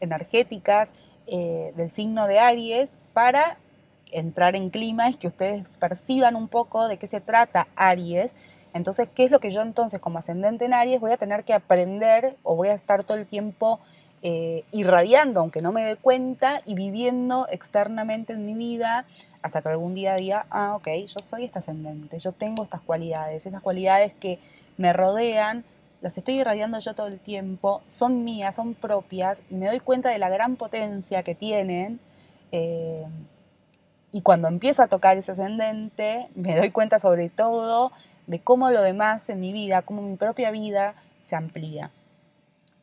energéticas eh, del signo de Aries para entrar en clima y que ustedes perciban un poco de qué se trata Aries. Entonces, ¿qué es lo que yo entonces como ascendente en Aries voy a tener que aprender o voy a estar todo el tiempo eh, irradiando, aunque no me dé cuenta, y viviendo externamente en mi vida hasta que algún día diga, ah, ok, yo soy este ascendente, yo tengo estas cualidades, esas cualidades que me rodean, las estoy irradiando yo todo el tiempo, son mías, son propias, y me doy cuenta de la gran potencia que tienen. Eh, y cuando empiezo a tocar ese ascendente, me doy cuenta sobre todo de cómo lo demás en mi vida, cómo mi propia vida se amplía.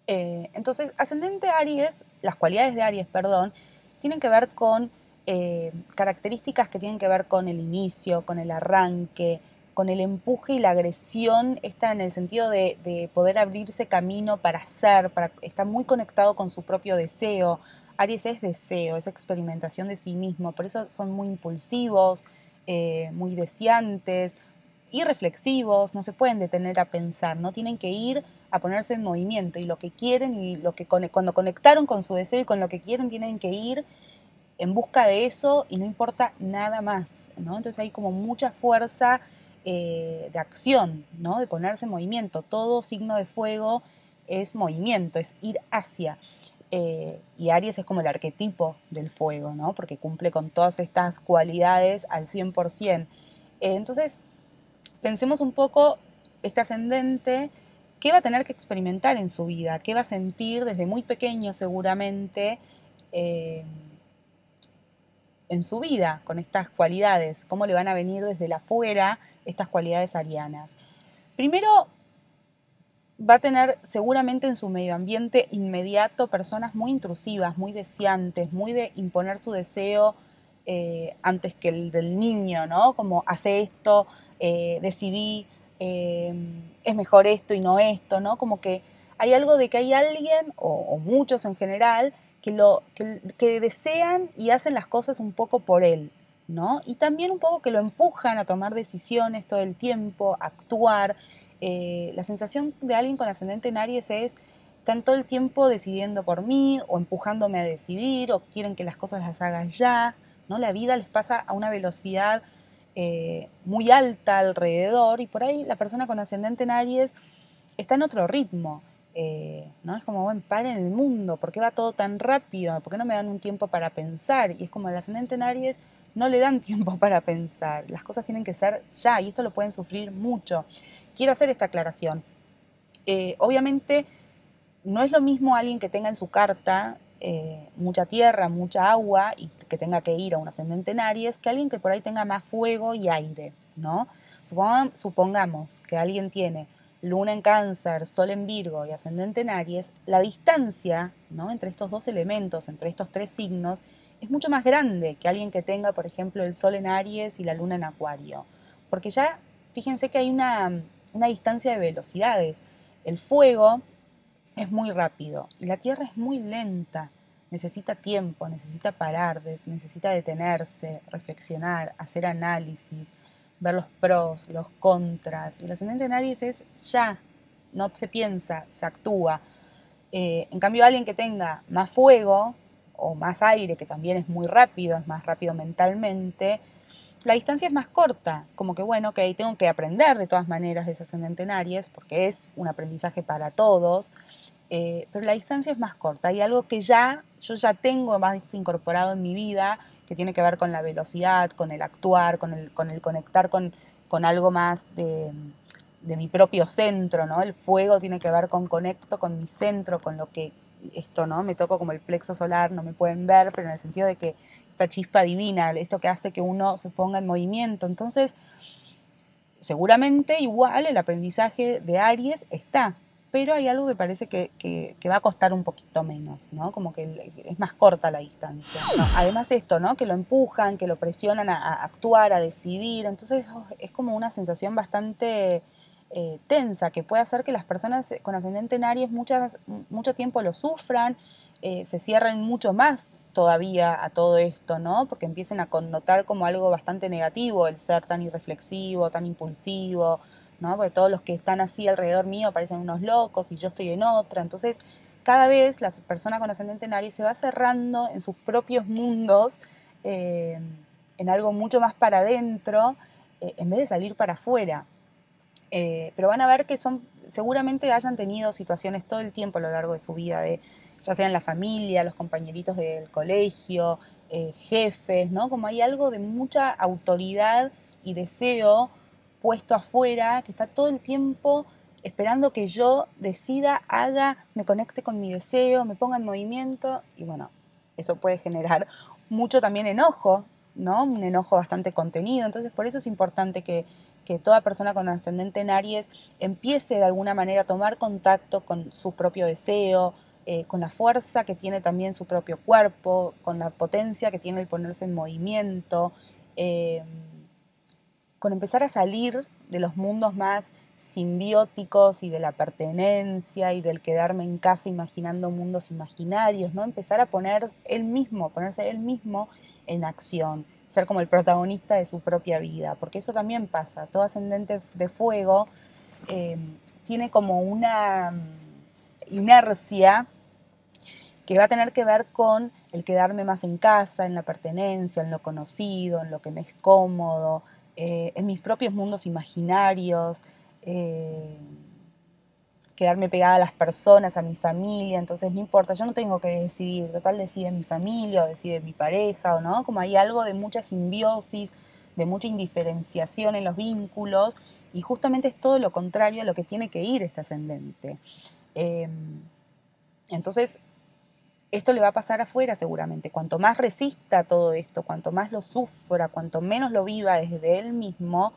Eh, entonces, ascendente Aries, las cualidades de Aries, perdón, tienen que ver con eh, características que tienen que ver con el inicio, con el arranque, con el empuje y la agresión, está en el sentido de, poder abrirse camino para hacer, para, está muy conectado con su propio deseo. Aries es deseo, es experimentación de sí mismo, por eso son muy impulsivos, eh, muy deseantes y reflexivos, no se pueden detener a pensar, no tienen que ir a ponerse en movimiento y lo que quieren y lo que cuando conectaron con su deseo y con lo que quieren tienen que ir en busca de eso y no importa nada más. Entonces hay como mucha fuerza eh, de acción, ¿no? de ponerse en movimiento. Todo signo de fuego es movimiento, es ir hacia. Eh, y Aries es como el arquetipo del fuego, ¿no? porque cumple con todas estas cualidades al 100%. Eh, entonces, pensemos un poco este ascendente, ¿qué va a tener que experimentar en su vida? ¿Qué va a sentir desde muy pequeño seguramente? En su vida con estas cualidades, cómo le van a venir desde la afuera estas cualidades arianas. Primero, va a tener seguramente en su medio ambiente inmediato personas muy intrusivas, muy deseantes, muy de imponer su deseo eh, antes que el del niño, ¿no? Como hace esto, eh, decidí, eh, es mejor esto y no esto, ¿no? Como que hay algo de que hay alguien, o muchos en general, que, lo, que, desean y hacen las cosas un poco por él, ¿no? Y también un poco que lo empujan a tomar decisiones todo el tiempo, actuar. Eh, la sensación de alguien con ascendente en Aries es, están todo el tiempo decidiendo por mí o empujándome a decidir o quieren que las cosas las hagan ya, ¿no? La vida les pasa a una velocidad eh, muy alta alrededor y por ahí la persona con ascendente en Aries está en otro ritmo. Eh, ¿no? Es como, bueno, paren el mundo, ¿por qué va todo tan rápido? ¿Por qué no me dan un tiempo para pensar? Y es como el ascendente en Aries no le dan tiempo para pensar, las cosas tienen que ser ya y esto lo pueden sufrir mucho. Quiero hacer esta aclaración. Eh, obviamente no es lo mismo alguien que tenga en su carta eh, mucha tierra, mucha agua y que tenga que ir a un ascendente en Aries que alguien que por ahí tenga más fuego y aire, ¿no? supongamos que alguien tiene luna en cáncer, sol en Virgo y ascendente en Aries, la distancia ¿no? entre estos dos elementos, entre estos tres signos, es mucho más grande que alguien que tenga, por ejemplo, el sol en Aries y la luna en Acuario. Porque ya, fíjense que hay una, una distancia de velocidades. El fuego es muy rápido y la Tierra es muy lenta. Necesita tiempo, necesita parar, necesita detenerse, reflexionar, hacer análisis, ver los pros, los contras. Y el ascendente en Aries es ya, no se piensa, se actúa. Eh, en cambio, alguien que tenga más fuego o más aire, que también es muy rápido, es más rápido mentalmente, la distancia es más corta. Como que, bueno, que tengo que aprender de todas maneras de ese ascendente en Aries, porque es un aprendizaje para todos. Eh, pero la distancia es más corta. Hay algo que ya, yo ya tengo más incorporado en mi vida, que tiene que ver con la velocidad, con el actuar, con el, con el conectar con, con algo más de, de, mi propio centro, ¿no? El fuego tiene que ver con conecto con mi centro, con lo que esto, ¿no? Me toco como el plexo solar, no me pueden ver, pero en el sentido de que esta chispa divina, esto que hace que uno se ponga en movimiento. Entonces, seguramente igual el aprendizaje de Aries está, pero hay algo que parece que, va a costar un poquito menos, ¿no? Como que es más corta la distancia. además esto, ¿no? Que lo empujan, que lo presionan a, actuar, a decidir, entonces oh, es como una sensación bastante eh, tensa que puede hacer que las personas con ascendente en Aries muchas, mucho tiempo lo sufran, eh, se cierren mucho más todavía a todo esto, ¿no? Porque empiecen a connotar como algo bastante negativo el ser tan irreflexivo, tan impulsivo, ¿no? Porque todos los que están así alrededor mío parecen unos locos y yo estoy en otra. Entonces, cada vez la persona con ascendente en Aries se va cerrando en sus propios mundos, eh, en algo mucho más para adentro, eh, en vez de salir para afuera. Eh, pero van a ver que son, seguramente hayan tenido situaciones todo el tiempo a lo largo de su vida, de, ya sea en la familia, los compañeritos del colegio, jefes, ¿no? Como hay algo de mucha autoridad y deseo puesto afuera, que está todo el tiempo esperando que yo decida, haga, me conecte con mi deseo, me ponga en movimiento y bueno, eso puede generar mucho también enojo, ¿no? Un enojo bastante contenido, entonces por eso es importante que, toda persona con ascendente en Aries empiece de alguna manera a tomar contacto con su propio deseo, eh, con la fuerza que tiene también su propio cuerpo, con la potencia que tiene el ponerse en movimiento. Eh, con empezar a salir de los mundos más simbióticos y de la pertenencia y del quedarme en casa imaginando mundos imaginarios, ¿no? Empezar a poner él mismo, ponerse él mismo en acción, ser como el protagonista de su propia vida, porque eso también pasa. Todo ascendente de fuego eh, tiene como una mm, inercia que va a tener que ver con el quedarme más en casa, en la pertenencia, en lo conocido, en lo que me es cómodo, eh, en mis propios mundos imaginarios, eh, quedarme pegada a las personas, a mi familia, entonces no importa, yo no tengo que decidir, total decide mi familia o decide mi pareja, o no, como hay algo de mucha simbiosis, de mucha indiferenciación en los vínculos, y justamente es todo lo contrario a lo que tiene que ir este ascendente. Em, entonces, esto le va a pasar afuera seguramente. Cuanto más resista todo esto, cuanto más lo sufra, cuanto menos lo viva desde él mismo,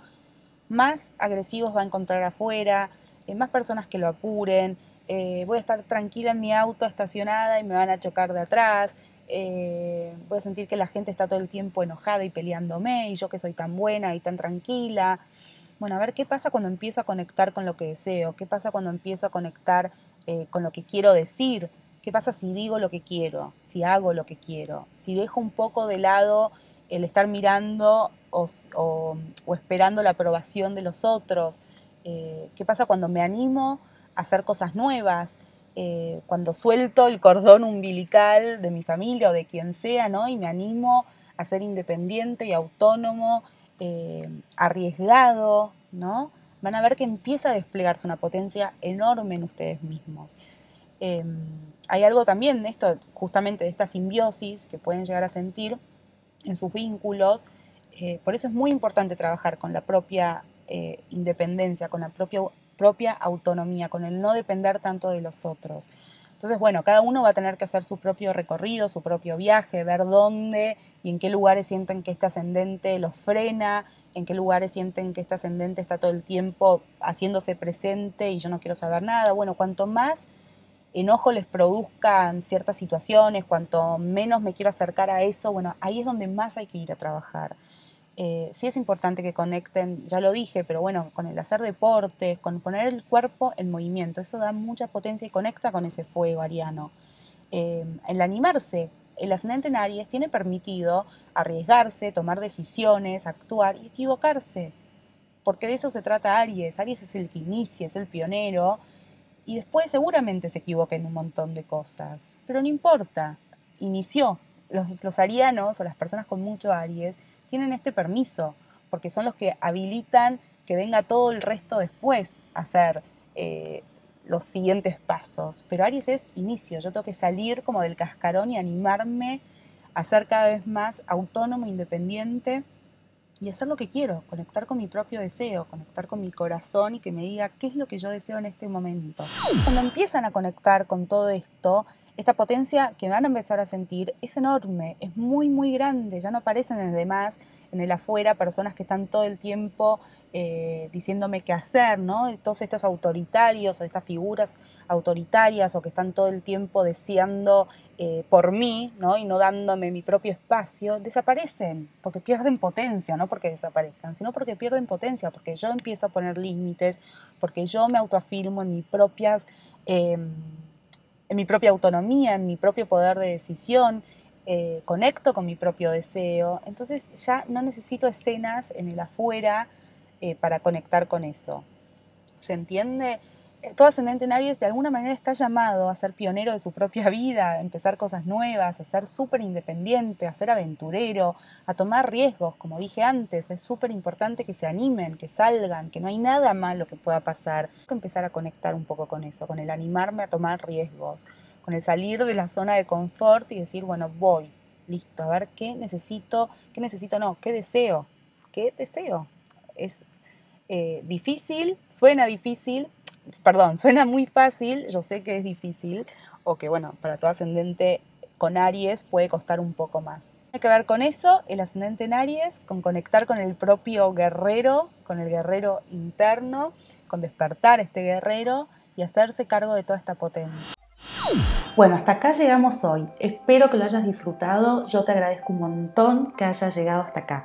más agresivos va a encontrar afuera, eh, más personas que lo apuren. Eh, voy a estar tranquila en mi auto estacionada y me van a chocar de atrás. Eh, voy a sentir que la gente está todo el tiempo enojada y peleándome y yo que soy tan buena y tan tranquila. Bueno, a ver qué pasa cuando empiezo a conectar con lo que deseo, qué pasa cuando empiezo a conectar con lo que quiero decir, ¿Qué pasa si digo lo que quiero? Si hago lo que quiero? Si dejo un poco de lado el estar mirando o, esperando la aprobación de los otros. Eh, ¿Qué pasa cuando me animo a hacer cosas nuevas? Eh, cuando suelto el cordón umbilical de mi familia o de quien sea, ¿no? Y me animo a ser independiente y autónomo, eh, arriesgado, ¿no? Van a ver que empieza a desplegarse una potencia enorme en ustedes mismos. Em, hay algo también de esto, justamente de esta simbiosis que pueden llegar a sentir en sus vínculos. Eh, por eso es muy importante trabajar con la propia eh, independencia, con la propia, propia autonomía, con el no depender tanto de los otros. Entonces, bueno, cada uno va a tener que hacer su propio recorrido, su propio viaje, ver dónde y en qué lugares sienten que este ascendente los frena, en qué lugares sienten que este ascendente está todo el tiempo haciéndose presente y yo no quiero saber nada. Bueno, cuanto más enojo les produzcan ciertas situaciones, cuanto menos me quiero acercar a eso, bueno, ahí es donde más hay que ir a trabajar. Eh, sí es importante que conecten, ya lo dije, pero bueno, con el hacer deportes, con poner el cuerpo en movimiento, eso da mucha potencia y conecta con ese fuego ariano. Eh, el animarse, el ascendente en Aries tiene permitido arriesgarse, tomar decisiones, actuar y equivocarse, porque de eso se trata Aries. Aries es el que inicia, es el pionero, y después seguramente se equivoca en un montón de cosas, pero no importa, inició. Los, arianos o las personas con mucho Aries tienen este permiso, porque son los que habilitan que venga todo el resto después a hacer eh, los siguientes pasos. Pero Aries es inicio, yo tengo que salir como del cascarón y animarme a ser cada vez más autónomo, independiente y hacer lo que quiero, conectar con mi propio deseo, conectar con mi corazón y que me diga qué es lo que yo deseo en este momento. Cuando empiezan a conectar con todo esto, esta potencia que van a empezar a sentir es enorme, es muy, muy grande, ya no aparecen en el demás, en el afuera, personas que están todo el tiempo eh, diciéndome qué hacer, ¿no? Todos estos autoritarios o estas figuras autoritarias o que están todo el tiempo deseando eh, por mí, ¿no? Y no dándome mi propio espacio, desaparecen, porque pierden potencia, no porque desaparezcan, sino porque pierden potencia, porque yo empiezo a poner límites, porque yo me autoafirmo en mis propias... Em, en mi propia autonomía, en mi propio poder de decisión, eh, conecto con mi propio deseo. Entonces ya no necesito escenas en el afuera eh, para conectar con eso. ¿Se entiende? Eh, todo ascendente en Aries de alguna manera está llamado a ser pionero de su propia vida, a empezar cosas nuevas, a ser súper independiente, a ser aventurero, a tomar riesgos, como dije antes, es súper importante que se animen, que salgan, que no hay nada malo que pueda pasar. Tengo que empezar a conectar un poco con eso, con el animarme a tomar riesgos, con el salir de la zona de confort y decir, bueno, voy, listo, a ver qué necesito, qué necesito no, qué deseo, qué deseo. Es eh, difícil, suena difícil, perdón, suena muy fácil, yo sé que es difícil, o que bueno, para todo ascendente con Aries puede costar un poco más. Tiene que ver con eso, el ascendente en Aries, con conectar con el propio guerrero, con el guerrero interno, con despertar este guerrero y hacerse cargo de toda esta potencia. Bueno, hasta acá llegamos hoy. Espero que lo hayas disfrutado. Yo te agradezco un montón que hayas llegado hasta acá.